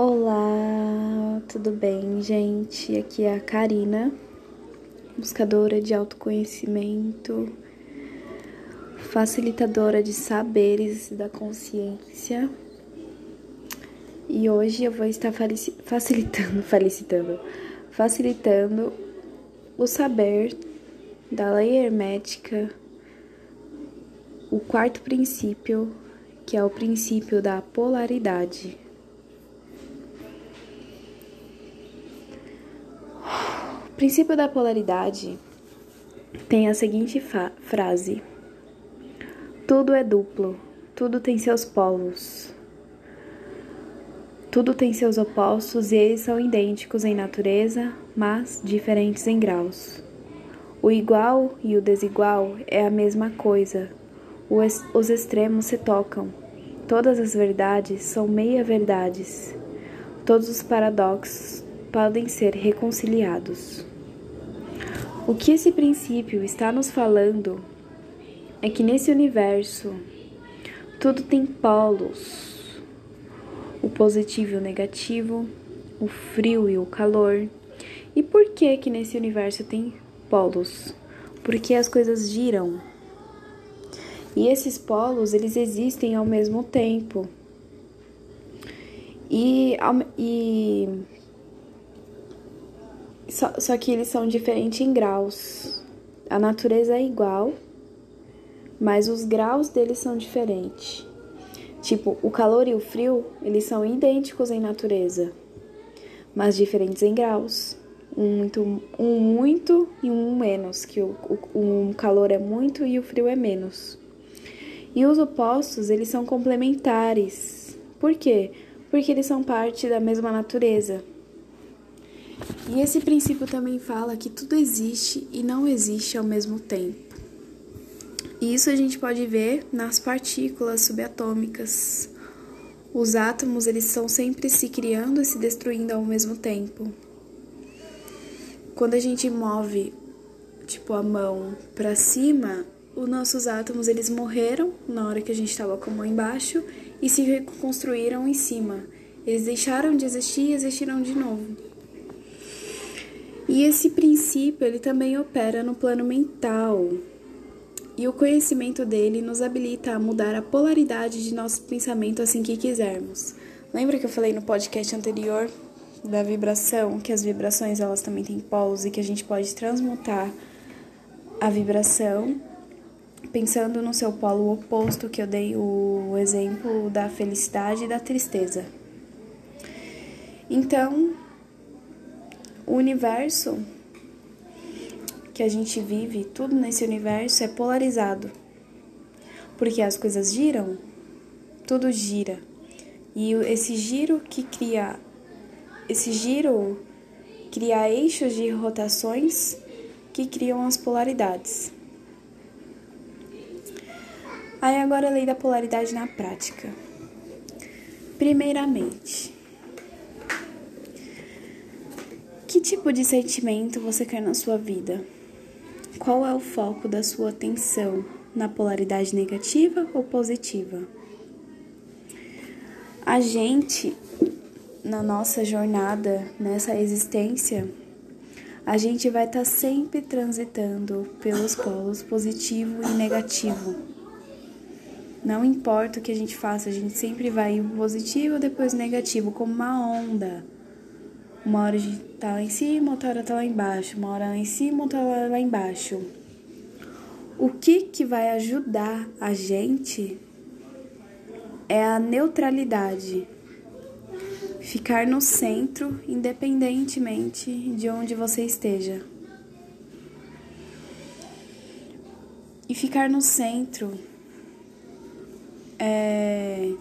Olá, tudo bem, gente? Aqui é a Karina, buscadora de autoconhecimento, facilitadora de saberes da consciência. E hoje eu vou estar facilitando, felicitando, facilitando o saber da lei hermética, o quarto princípio, que é o princípio da polaridade. O princípio da polaridade tem a seguinte frase: Tudo é duplo, tudo tem seus polos. Tudo tem seus opostos e eles são idênticos em natureza, mas diferentes em graus. O igual e o desigual é a mesma coisa. Os extremos se tocam. Todas as verdades são meia-verdades. Todos os paradoxos podem ser reconciliados. O que esse princípio está nos falando é que nesse universo tudo tem polos: o positivo e o negativo, o frio e o calor. E por que que nesse universo tem polos? Porque as coisas giram. E esses polos, eles existem ao mesmo tempo. E, e só, só que eles são diferentes em graus. A natureza é igual, mas os graus deles são diferentes. Tipo, o calor e o frio, eles são idênticos em natureza, mas diferentes em graus. Um muito, um muito e um menos, que o, o um calor é muito e o frio é menos. E os opostos, eles são complementares. Por quê? Porque eles são parte da mesma natureza. E esse princípio também fala que tudo existe e não existe ao mesmo tempo. E isso a gente pode ver nas partículas subatômicas. Os átomos, eles são sempre se criando e se destruindo ao mesmo tempo. Quando a gente move, tipo, a mão para cima, os nossos átomos, eles morreram na hora que a gente estava com a mão embaixo e se reconstruíram em cima. Eles deixaram de existir e existiram de novo. E esse princípio ele também opera no plano mental. E o conhecimento dele nos habilita a mudar a polaridade de nosso pensamento assim que quisermos. Lembra que eu falei no podcast anterior da vibração, que as vibrações elas também têm polos e que a gente pode transmutar a vibração pensando no seu polo oposto, que eu dei o exemplo da felicidade e da tristeza. Então, o universo que a gente vive, tudo nesse universo é polarizado. Porque as coisas giram, tudo gira. E esse giro que cria esse giro cria eixos de rotações que criam as polaridades. Aí agora a lei da polaridade na prática. Primeiramente, Que tipo de sentimento você quer na sua vida? Qual é o foco da sua atenção? Na polaridade negativa ou positiva? A gente, na nossa jornada, nessa existência, a gente vai estar tá sempre transitando pelos polos positivo e negativo. Não importa o que a gente faça, a gente sempre vai positivo, depois negativo, como uma onda. Uma hora a gente tá lá em cima, outra hora tá lá embaixo. Uma hora lá em cima, outra hora lá embaixo. O que que vai ajudar a gente é a neutralidade. Ficar no centro, independentemente de onde você esteja. E ficar no centro é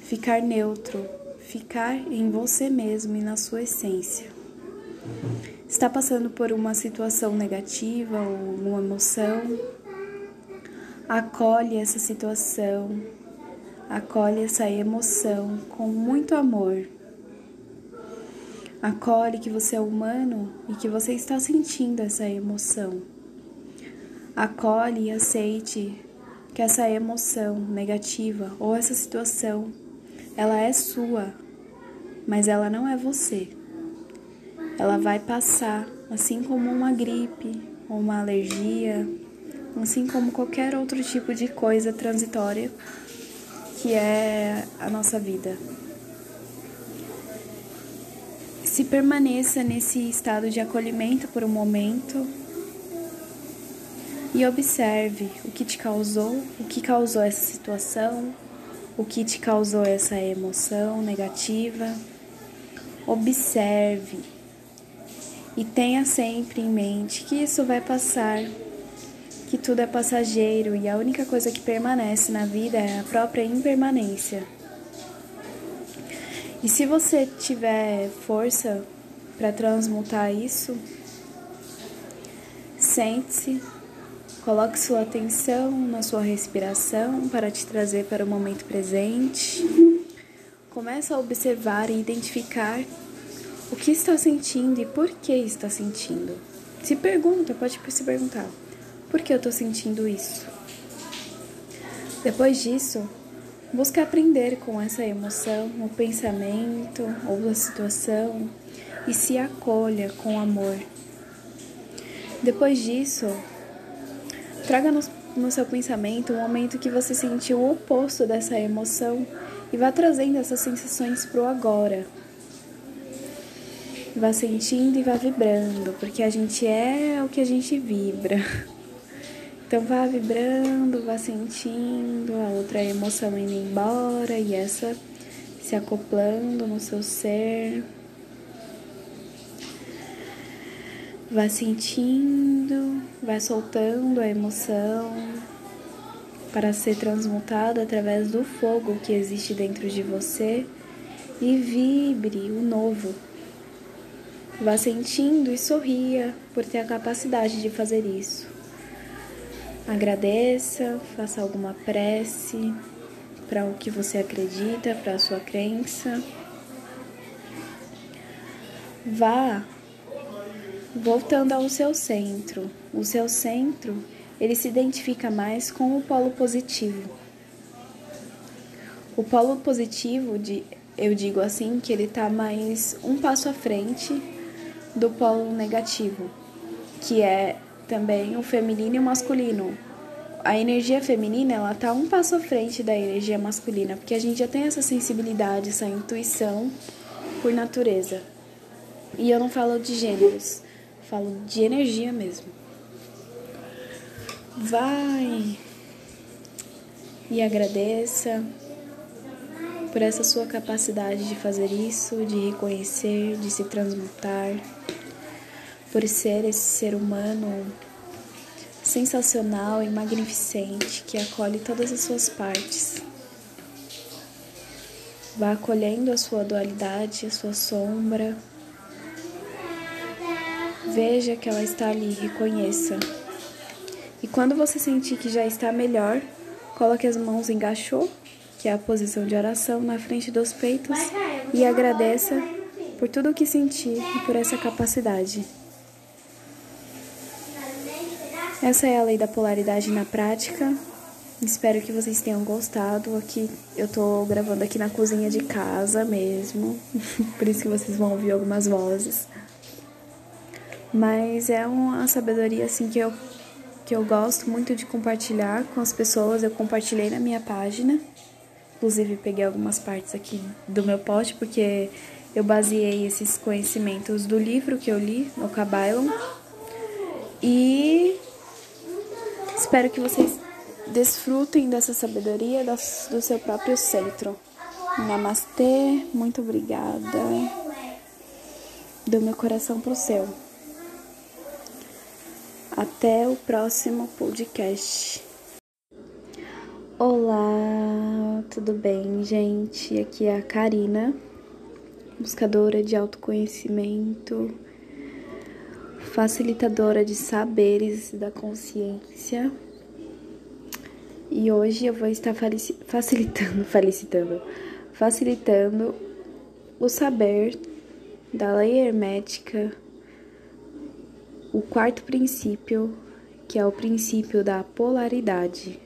ficar neutro ficar em você mesmo e na sua essência. Está passando por uma situação negativa ou uma emoção? Acolhe essa situação, acolhe essa emoção com muito amor. Acolhe que você é humano e que você está sentindo essa emoção. Acolhe e aceite que essa emoção negativa ou essa situação ela é sua mas ela não é você. Ela vai passar, assim como uma gripe ou uma alergia, assim como qualquer outro tipo de coisa transitória que é a nossa vida. Se permaneça nesse estado de acolhimento por um momento e observe o que te causou, o que causou essa situação, o que te causou essa emoção negativa. Observe e tenha sempre em mente que isso vai passar, que tudo é passageiro e a única coisa que permanece na vida é a própria impermanência. E se você tiver força para transmutar isso, sente-se, coloque sua atenção na sua respiração para te trazer para o momento presente. Comece a observar e identificar o que está sentindo e por que está sentindo. Se pergunta, pode se perguntar: por que eu estou sentindo isso? Depois disso, Busque aprender com essa emoção, o pensamento ou a situação e se acolha com amor. Depois disso, traga no, no seu pensamento um momento que você sentiu o oposto dessa emoção e vá trazendo essas sensações para o agora. Vá sentindo e vá vibrando, porque a gente é o que a gente vibra. Então vá vibrando, vá sentindo a outra emoção indo embora e essa se acoplando no seu ser. Vá sentindo, vá soltando a emoção para ser transmutada através do fogo que existe dentro de você e vibre o novo. Vá sentindo e sorria por ter a capacidade de fazer isso. Agradeça, faça alguma prece para o que você acredita, para a sua crença. Vá voltando ao seu centro. O seu centro, ele se identifica mais com o polo positivo. O polo positivo, de, eu digo assim, que ele está mais um passo à frente do polo negativo, que é também o feminino e o masculino. A energia feminina, ela tá um passo à frente da energia masculina, porque a gente já tem essa sensibilidade, essa intuição por natureza. E eu não falo de gêneros, falo de energia mesmo. Vai e agradeça por essa sua capacidade de fazer isso, de reconhecer, de se transmutar por ser esse ser humano sensacional e magnificente que acolhe todas as suas partes. Vá acolhendo a sua dualidade, a sua sombra. Veja que ela está ali, reconheça. E quando você sentir que já está melhor, coloque as mãos em gachô, que é a posição de oração, na frente dos peitos e agradeça por tudo o que sentir e por essa capacidade. Essa é a lei da polaridade na prática. Espero que vocês tenham gostado. Aqui eu tô gravando aqui na cozinha de casa mesmo, por isso que vocês vão ouvir algumas vozes. Mas é uma sabedoria assim que eu que eu gosto muito de compartilhar com as pessoas. Eu compartilhei na minha página. Inclusive peguei algumas partes aqui do meu post porque eu baseei esses conhecimentos do livro que eu li, no Kabbalah. E Espero que vocês desfrutem dessa sabedoria do seu próprio centro. Namastê, muito obrigada. Do meu coração pro seu. Até o próximo podcast. Olá, tudo bem, gente? Aqui é a Karina, buscadora de autoconhecimento facilitadora de saberes da consciência. E hoje eu vou estar facilitando, felicitando, facilitando o saber da lei hermética, o quarto princípio, que é o princípio da polaridade.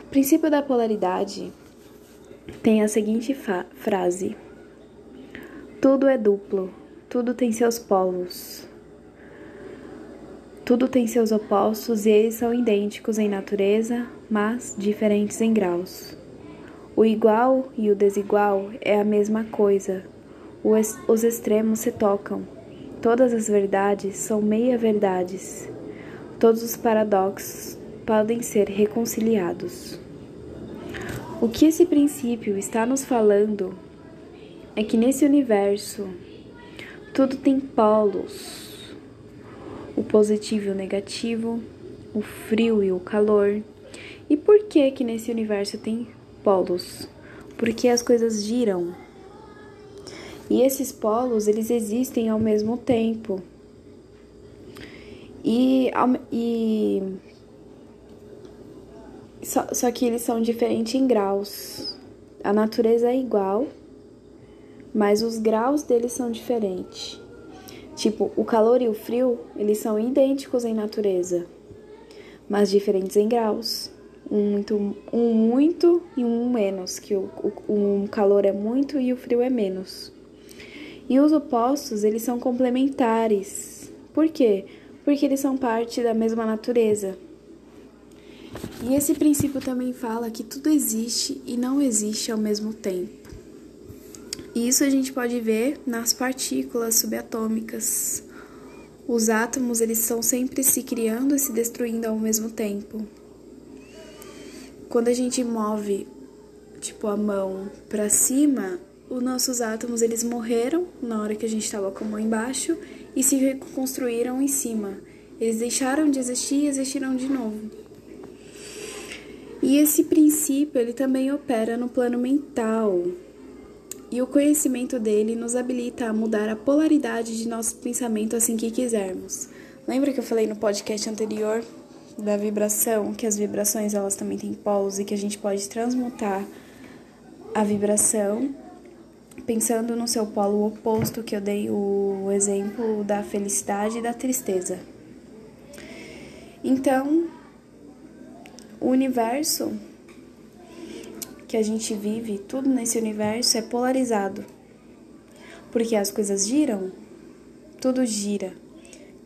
O princípio da polaridade tem a seguinte frase: Tudo é duplo, tudo tem seus polos. Tudo tem seus opostos e eles são idênticos em natureza, mas diferentes em graus. O igual e o desigual é a mesma coisa. Os extremos se tocam. Todas as verdades são meia-verdades. Todos os paradoxos podem ser reconciliados. O que esse princípio está nos falando é que nesse universo tudo tem polos: o positivo e o negativo, o frio e o calor. E por que que nesse universo tem polos? Porque as coisas giram. E esses polos, eles existem ao mesmo tempo. E, e só, só que eles são diferentes em graus. A natureza é igual, mas os graus deles são diferentes. Tipo, o calor e o frio, eles são idênticos em natureza, mas diferentes em graus. Um muito, um muito e um menos, que o, o, o calor é muito e o frio é menos. E os opostos, eles são complementares. Por quê? Porque eles são parte da mesma natureza. E esse princípio também fala que tudo existe e não existe ao mesmo tempo. E isso a gente pode ver nas partículas subatômicas. Os átomos, eles estão sempre se criando e se destruindo ao mesmo tempo. Quando a gente move, tipo, a mão para cima, os nossos átomos, eles morreram na hora que a gente estava com a mão embaixo e se reconstruíram em cima. Eles deixaram de existir e existiram de novo. E esse princípio ele também opera no plano mental. E o conhecimento dele nos habilita a mudar a polaridade de nosso pensamento assim que quisermos. Lembra que eu falei no podcast anterior da vibração, que as vibrações elas também têm polos e que a gente pode transmutar a vibração pensando no seu polo oposto, que eu dei o exemplo da felicidade e da tristeza. Então, o universo que a gente vive, tudo nesse universo é polarizado. Porque as coisas giram, tudo gira.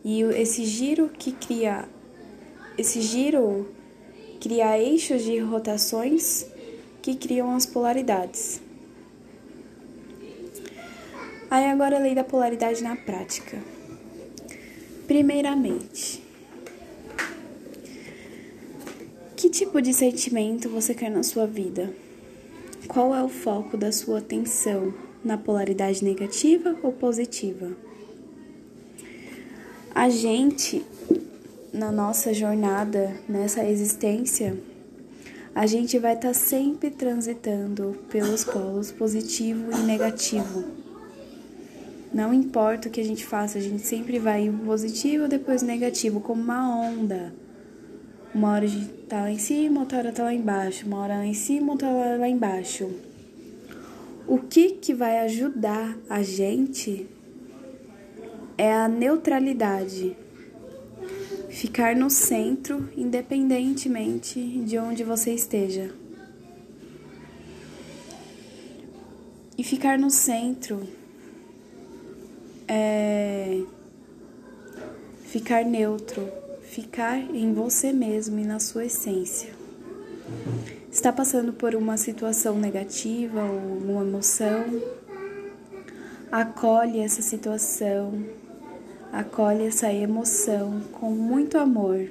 E esse giro que cria esse giro cria eixos de rotações que criam as polaridades. Aí agora a lei da polaridade na prática. Primeiramente, Que tipo de sentimento você quer na sua vida? Qual é o foco da sua atenção? Na polaridade negativa ou positiva? A gente, na nossa jornada, nessa existência, a gente vai estar tá sempre transitando pelos polos positivo e negativo. Não importa o que a gente faça, a gente sempre vai positivo, depois negativo, como uma onda uma hora a gente tá lá em cima, outra hora tá lá embaixo, uma hora lá em cima, outra hora lá embaixo. O que que vai ajudar a gente é a neutralidade. Ficar no centro, independentemente de onde você esteja. E ficar no centro é ficar neutro ficar em você mesmo e na sua essência. Está passando por uma situação negativa ou uma emoção? Acolhe essa situação, acolhe essa emoção com muito amor.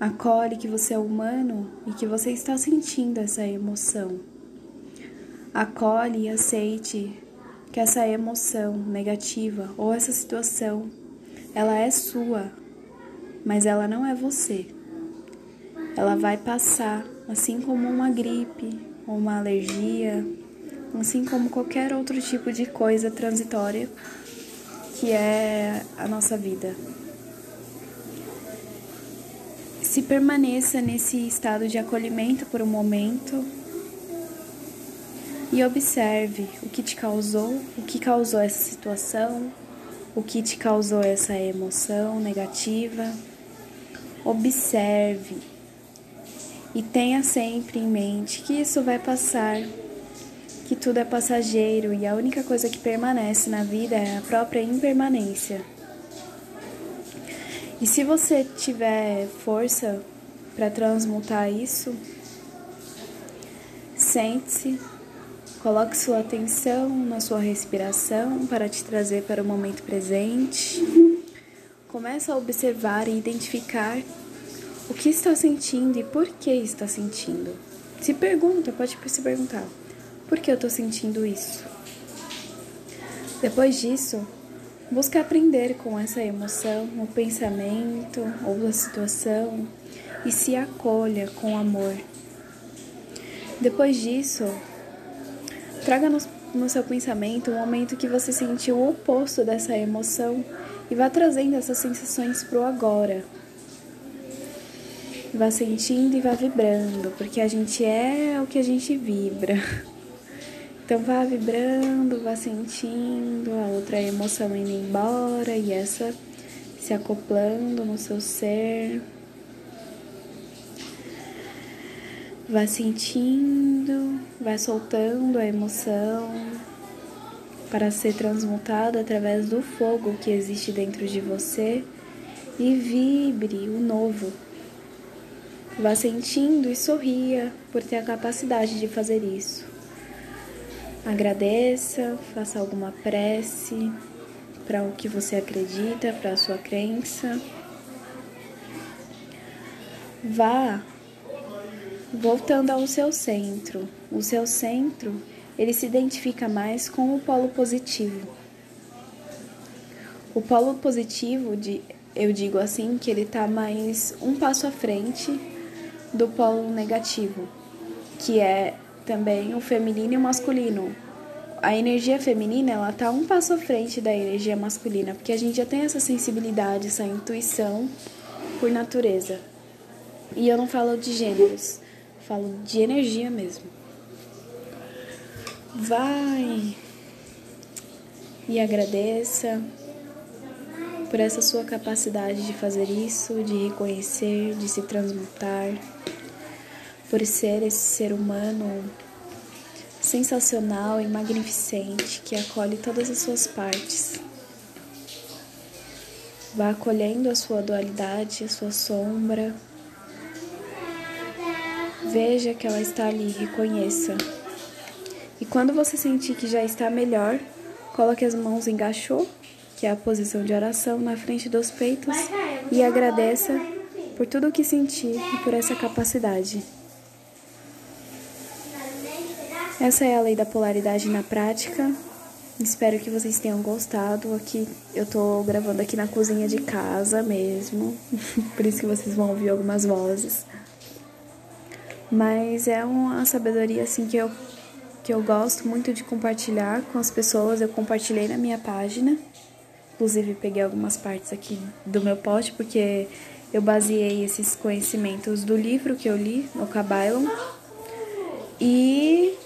Acolhe que você é humano e que você está sentindo essa emoção. Acolhe e aceite que essa emoção negativa ou essa situação ela é sua, mas ela não é você. Ela vai passar, assim como uma gripe ou uma alergia, assim como qualquer outro tipo de coisa transitória que é a nossa vida. Se permaneça nesse estado de acolhimento por um momento e observe o que te causou, o que causou essa situação, o que te causou essa emoção negativa. Observe E tenha sempre em mente que isso vai passar, que tudo é passageiro e a única coisa que permanece na vida é a própria impermanência. E se você tiver força para transmutar isso, sente-se, coloque sua atenção na sua respiração para te trazer para o momento presente. Comece a observar e identificar o que está sentindo e por que está sentindo. Se pergunta, pode se perguntar: por que eu estou sentindo isso? Depois disso, busque aprender com essa emoção, o pensamento ou a situação e se acolha com amor. Depois disso, traga no, no seu pensamento um momento que você sentiu o oposto dessa emoção e vá trazendo essas sensações para o agora. Vá sentindo e vá vibrando, porque a gente é o que a gente vibra. Então vá vibrando, vá sentindo a outra emoção indo embora e essa se acoplando no seu ser. Vá sentindo, vai soltando a emoção para ser transmutada através do fogo que existe dentro de você e vibre o novo. Vá sentindo e sorria por ter a capacidade de fazer isso. Agradeça, faça alguma prece para o que você acredita, para a sua crença. Vá Voltando ao seu centro, o seu centro, ele se identifica mais com o polo positivo. O polo positivo, de, eu digo assim, que ele está mais um passo à frente do polo negativo, que é também o feminino e o masculino. A energia feminina, ela tá um passo à frente da energia masculina, porque a gente já tem essa sensibilidade, essa intuição por natureza. E eu não falo de gêneros, Falo de energia mesmo. Vai e agradeça por essa sua capacidade de fazer isso, de reconhecer, de se transmutar, por ser esse ser humano sensacional e magnificente que acolhe todas as suas partes. Vá acolhendo a sua dualidade, a sua sombra, Veja que ela está ali, reconheça. E quando você sentir que já está melhor, coloque as mãos em gachô, que é a posição de oração, na frente dos peitos e agradeça por tudo o que sentir e por essa capacidade. Essa é a lei da polaridade na prática. Espero que vocês tenham gostado. Aqui eu tô gravando aqui na cozinha de casa mesmo, por isso que vocês vão ouvir algumas vozes. Mas é uma sabedoria assim que eu que eu gosto muito de compartilhar com as pessoas. Eu compartilhei na minha página. Inclusive peguei algumas partes aqui do meu post porque eu baseei esses conhecimentos do livro que eu li, o Kabbalah. E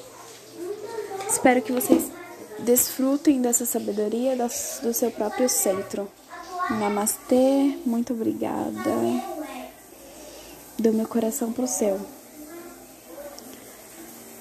espero que vocês desfrutem dessa sabedoria do seu próprio centro. Namastê, muito obrigada. Do meu coração pro céu.